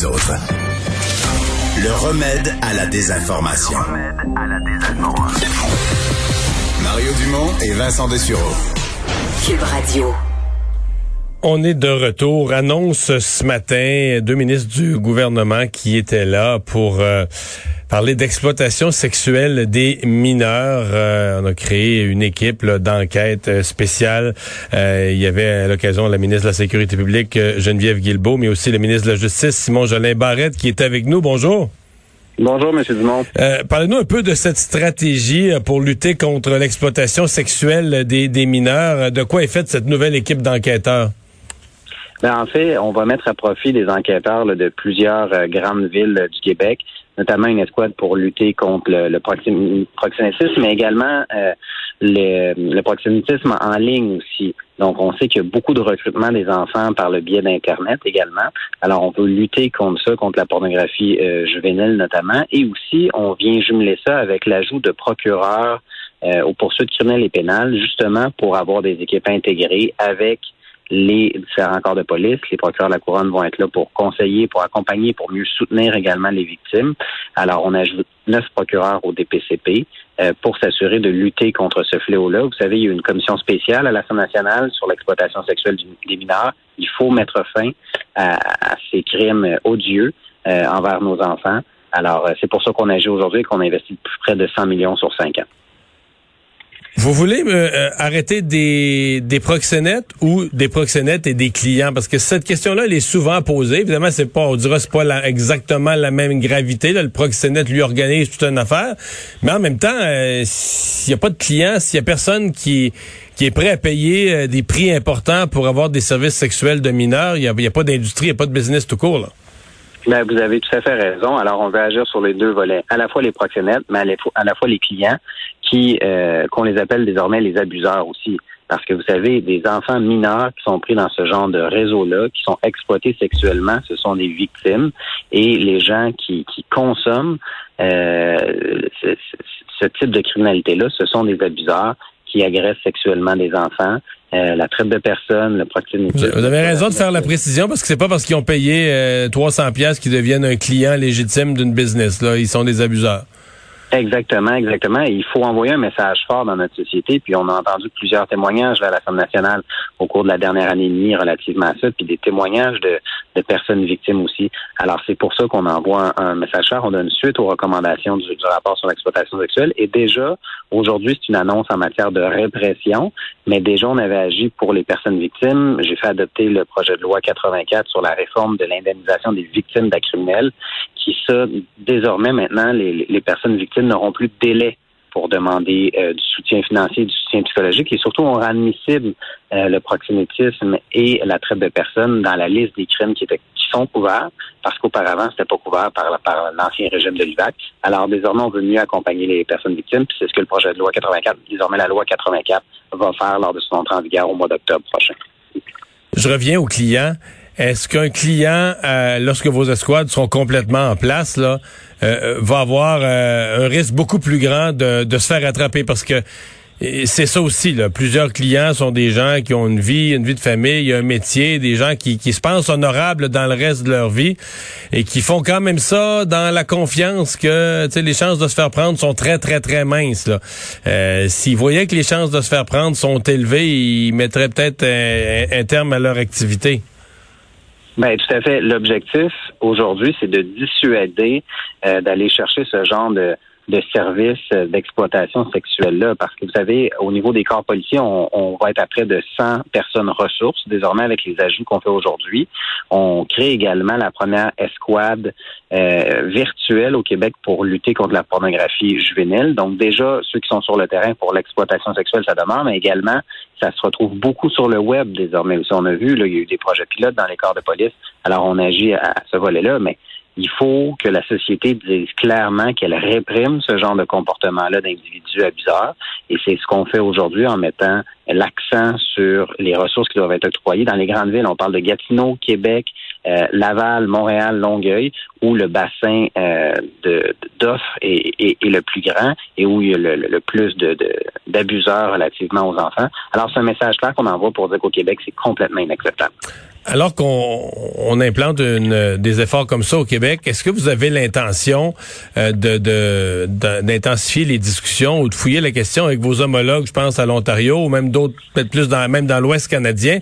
nous autres. Le remède à la désinformation. Mario Dumont et Vincent Dessureau. Cube Radio. On est de retour. Annonce ce matin deux ministres du gouvernement qui étaient là pour euh, parler d'exploitation sexuelle des mineurs. Euh, on a créé une équipe d'enquête euh, spéciale. il y avait à l'occasion la ministre de la Sécurité publique, Geneviève Guilbeault, mais aussi le ministre de la Justice, Simon Jolin Barrette, qui est avec nous. Bonjour. Bonjour, M. Dumont. Parlez-nous un peu de cette stratégie pour lutter contre l'exploitation sexuelle des, des mineurs. De quoi est faite cette nouvelle équipe d'enquêteurs? Ben, en fait, on va mettre à profit des enquêteurs de plusieurs euh, grandes villes du Québec, notamment une escouade pour lutter contre le, proxénétisme, mais également euh, le, proxénétisme en ligne aussi. Donc, on sait qu'il y a beaucoup de recrutement des enfants par le biais d'Internet également. Alors, on veut lutter contre ça, contre la pornographie euh, juvénile notamment. Et aussi, on vient jumeler ça avec l'ajout de procureurs aux poursuites criminelles et pénales, justement pour avoir des équipes intégrées avec les différents corps de police, les procureurs de la couronne vont être là pour conseiller, pour accompagner, pour mieux soutenir également les victimes. Alors, on ajoute neuf procureurs au DPCP euh, pour s'assurer de lutter contre ce fléau-là. Vous savez, il y a une commission spéciale à l'Assemblée nationale sur l'exploitation sexuelle des mineurs. Il faut mettre fin à, ces crimes odieux euh, envers nos enfants. Alors, euh, c'est pour ça qu'on agit aujourd'hui et qu'on investit plus près de 100 millions sur cinq ans. Vous voulez euh, arrêter des, des proxénètes ou des proxénètes et des clients? Parce que cette question-là, elle est souvent posée. Évidemment, c'est pas, on dira, c'est pas exactement la même gravité. Là. Le proxénète lui organise toute une affaire. Mais en même temps, euh, s'il n'y a pas de clients, s'il y a personne qui, qui est prêt à payer euh, des prix importants pour avoir des services sexuels de mineurs, il n'y a, a, pas d'industrie, il n'y a pas de business tout court. Là. Ben, vous avez tout à fait raison. Alors, on veut agir sur les deux volets, à la fois les proxénètes, mais à la fois les clients, qui euh, qu'on les appelle désormais les abuseurs aussi. Parce que vous savez, des enfants mineurs qui sont pris dans ce genre de réseau-là, qui sont exploités sexuellement, ce sont des victimes. Et les gens qui, qui consomment euh, ce, ce type de criminalité-là, ce sont des abuseurs qui agressent sexuellement des enfants. Euh, la traite de personnes, le proxénétisme. Vous avez raison de faire la précision parce que c'est pas parce qu'ils ont payé euh, 300 pièces qu'ils deviennent un client légitime d'une business. Là, ils sont des abuseurs. Exactement, exactement. il faut envoyer un message fort dans notre société. Puis on a entendu plusieurs témoignages à l'Assemblée nationale au cours de la dernière année et demie relativement à ça, puis des témoignages de, de personnes victimes aussi. Alors c'est pour ça qu'on envoie un, message fort. On donne suite aux recommandations du, rapport sur l'exploitation sexuelle. Et déjà, aujourd'hui, c'est une annonce en matière de répression, mais déjà on avait agi pour les personnes victimes. J'ai fait adopter le projet de loi 84 sur la réforme de l'indemnisation des victimes d'actes criminels qui ça, désormais maintenant, les personnes victimes n'auront plus de délai pour demander euh, du soutien financier, du soutien psychologique et surtout on rend admissible euh, le proxénétisme et la traite de personnes dans la liste des crimes qui, sont couverts parce qu'auparavant c'était pas couvert par, par l'ancien régime de l'UVAC. Alors désormais on veut mieux accompagner les personnes victimes puis c'est ce que le projet de loi 84, désormais la loi 84 va faire lors de son entrée en vigueur au mois d'octobre prochain. Je reviens aux clients. Est-ce qu'un client, euh, lorsque vos escouades seront complètement en place, là, euh, va avoir euh, un risque beaucoup plus grand de, se faire attraper? Parce que c'est ça aussi, là. Plusieurs clients sont des gens qui ont une vie, une vie de famille, un métier, des gens qui, se pensent honorables dans le reste de leur vie et qui font quand même ça dans la confiance que les chances de se faire prendre sont très, très, très minces. Euh, S'ils voyaient que les chances de se faire prendre sont élevées, ils mettraient peut-être un terme à leur activité. Ben, tout à fait. L'objectif aujourd'hui, c'est de dissuader euh, d'aller chercher ce genre de, de services euh, d'exploitation sexuelle-là. Parce que vous savez, au niveau des corps policiers, on, va être à près de 100 personnes ressources, désormais avec les ajouts qu'on fait aujourd'hui. On crée également la première escouade euh, virtuelle au Québec pour lutter contre la pornographie juvénile. Donc déjà, ceux qui sont sur le terrain pour l'exploitation sexuelle, ça demande, mais également, ça se retrouve beaucoup sur le web désormais aussi. On a vu, là, il y a eu des projets pilotes dans les corps de police. Alors, on agit à ce volet-là, mais il faut que la société dise clairement qu'elle réprime ce genre de comportement-là d'individus abuseurs. Et c'est ce qu'on fait aujourd'hui en mettant l'accent sur les ressources qui doivent être octroyées. Dans les grandes villes, on parle de Gatineau, Québec, euh, Laval, Montréal, Longueuil, où le bassin euh, d'offres est, le plus grand et où il y a le, plus d'abuseurs relativement aux enfants. Alors, c'est un message clair qu'on envoie pour dire qu'au Québec, c'est complètement inacceptable. Alors qu'on implante des efforts comme ça au Québec, est-ce que vous avez l'intention euh, d'intensifier les discussions ou de fouiller la question avec vos homologues, je pense à l'Ontario ou même d'autres, peut-être plus même dans l'Ouest canadien?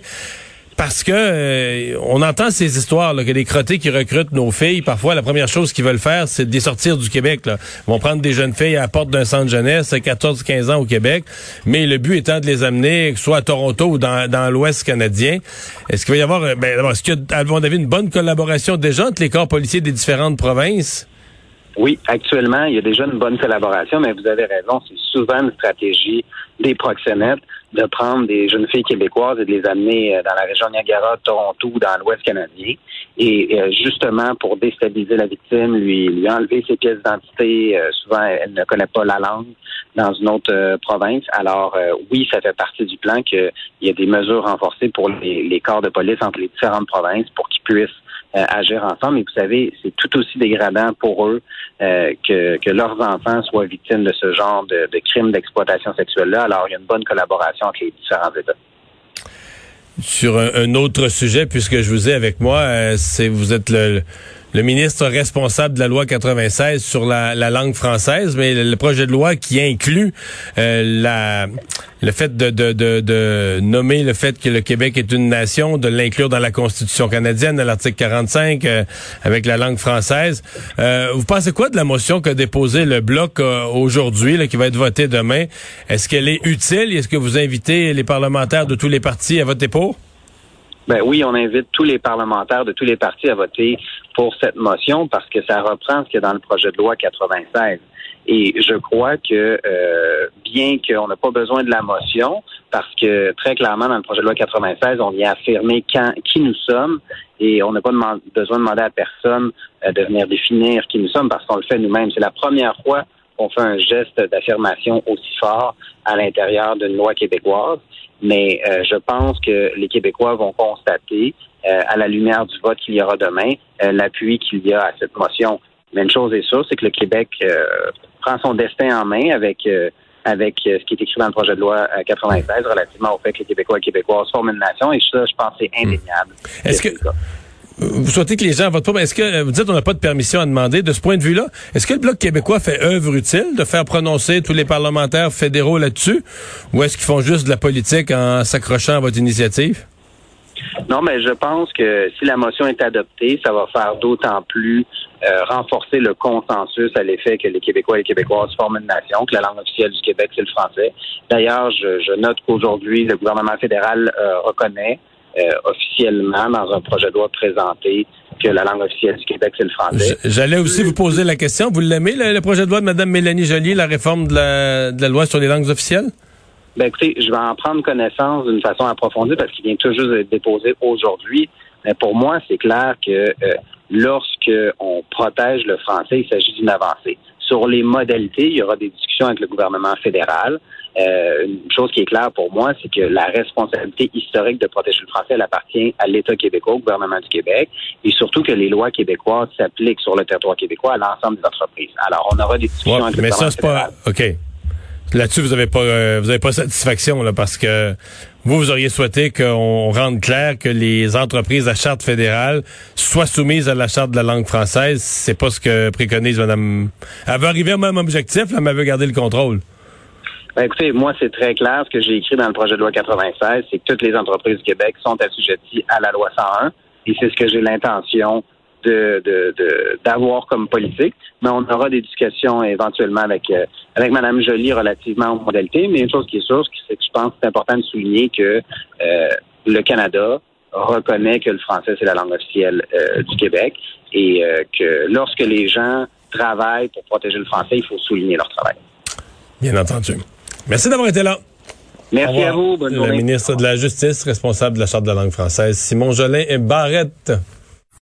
Parce que euh, on entend ces histoires là, que les crottés qui recrutent nos filles, parfois la première chose qu'ils veulent faire, c'est de les sortir du Québec. Là. Ils vont prendre des jeunes filles à la porte d'un centre jeunesse, 14-15 ans au Québec, mais le but étant de les amener soit à Toronto ou dans, dans l'Ouest canadien. Est-ce qu'il va y avoir, euh, ben, est-ce qu'il y a, à une bonne collaboration déjà entre les corps policiers des différentes provinces? Oui, actuellement, il y a déjà une bonne collaboration, mais vous avez raison, c'est souvent une stratégie des proxénètes de prendre des jeunes filles québécoises et de les amener euh, dans la région Niagara, Toronto, dans l'Ouest canadien. Et euh, justement, pour déstabiliser la victime, lui, lui enlever ses pièces d'identité. Euh, souvent, elle ne connaît pas la langue dans une autre province. Alors, oui, ça fait partie du plan qu'il y a des mesures renforcées pour les, les corps de police entre les différentes provinces pour qu'ils puissent agir ensemble. Et vous savez, c'est tout aussi dégradant pour eux euh, que, que, leurs enfants soient victimes de ce genre de, de crimes d'exploitation sexuelle-là. Alors, il y a une bonne collaboration entre les différents États. Sur un, autre sujet, puisque je vous ai avec moi, euh, c'est vous êtes le le ministre responsable de la loi 96 sur la, langue française, mais le, projet de loi qui inclut euh, le fait de, nommer le fait que le Québec est une nation, de l'inclure dans la Constitution canadienne, à l'article 45, euh, avec la langue française. Euh, vous pensez quoi de la motion qu'a déposée le Bloc aujourd'hui, qui va être votée demain? Est-ce qu'elle est utile? Est-ce que vous invitez les parlementaires de tous les partis à voter pour? Ben oui, on invite tous les parlementaires de tous les partis à voter pour cette motion parce que ça reprend ce qu'il y a dans le projet de loi 96. Et je crois que euh, bien qu'on n'a pas besoin de la motion, parce que très clairement dans le projet de loi 96, on vient affirmer quand, qui nous sommes et on n'a pas besoin de demander à personne euh, de venir définir qui nous sommes parce qu'on le fait nous-mêmes. C'est la première fois qu'on fait un geste d'affirmation aussi fort à l'intérieur d'une loi québécoise. Mais euh, je pense que les Québécois vont constater, euh, à la lumière du vote qu'il y aura demain, euh, l'appui qu'il y a à cette motion. Mais une chose est sûre, c'est que le Québec prend son destin en main avec avec ce qui est écrit dans le projet de loi 96 relativement au fait que les Québécois et Québécoises forment une nation. Et ça, je pense, c'est indéniable. Est-ce que vous souhaitez que les gens votent pas, est-ce que vous dites qu'on n'a pas de permission à demander de ce point de vue-là? Est-ce que le Bloc québécois fait œuvre utile de faire prononcer tous les parlementaires fédéraux là-dessus? Ou est-ce qu'ils font juste de la politique en s'accrochant à votre initiative? Non, mais je pense que si la motion est adoptée, ça va faire d'autant plus euh, renforcer le consensus à l'effet que les Québécois et les Québécoises forment une nation, que la langue officielle du Québec, c'est le français. D'ailleurs, je, note qu'aujourd'hui, le gouvernement fédéral euh, reconnaît euh, officiellement dans un projet de loi présenté que la langue officielle du Québec, c'est le français. J'allais aussi vous poser la question. Vous l'aimez, le, projet de loi de Mme Mélanie Joly, la réforme de la, de la loi sur les langues officielles? Ben écoutez, je vais en prendre connaissance d'une façon approfondie parce qu'il vient toujours d'être déposé aujourd'hui. Mais pour moi, c'est clair que euh, lorsque on protège le français, il s'agit d'une avancée. Sur les modalités, il y aura des discussions avec le gouvernement fédéral. Euh, une chose qui est claire pour moi, c'est que la responsabilité historique de protéger le français, elle appartient à l'État québécois, au gouvernement du Québec, et surtout que les lois québécoises s'appliquent sur le territoire québécois à l'ensemble des entreprises. Alors, on aura des discussions avec le mais ça, c'est pas... OK. Là-dessus, vous n'avez pas, euh, vous avez pas satisfaction là, parce que vous, vous auriez souhaité qu'on rende clair que les entreprises à charte fédérale soient soumises à la charte de la langue française. C'est pas ce que préconise Madame. Elle veut arriver au même objectif, là, mais elle veut garder le contrôle. Ben, écoutez, moi, c'est très clair. Ce que j'ai écrit dans le projet de loi 96, c'est que toutes les entreprises du Québec sont assujetties à la loi 101. Et c'est ce que j'ai l'intention de, d'avoir comme politique. Mais on aura des discussions éventuellement avec euh, avec Mme Joly relativement aux modalités. Mais une chose qui est sûre, c'est que je pense que c'est important de souligner que euh, le Canada reconnaît que le français, c'est la langue officielle euh, du Québec et que lorsque les gens travaillent pour protéger le français, il faut souligner leur travail. Bien entendu. Merci d'avoir été là. Merci à vous. Bonne journée. Le ministre de la Justice, responsable de la Charte de la langue française, Simon Jolin et Barrette.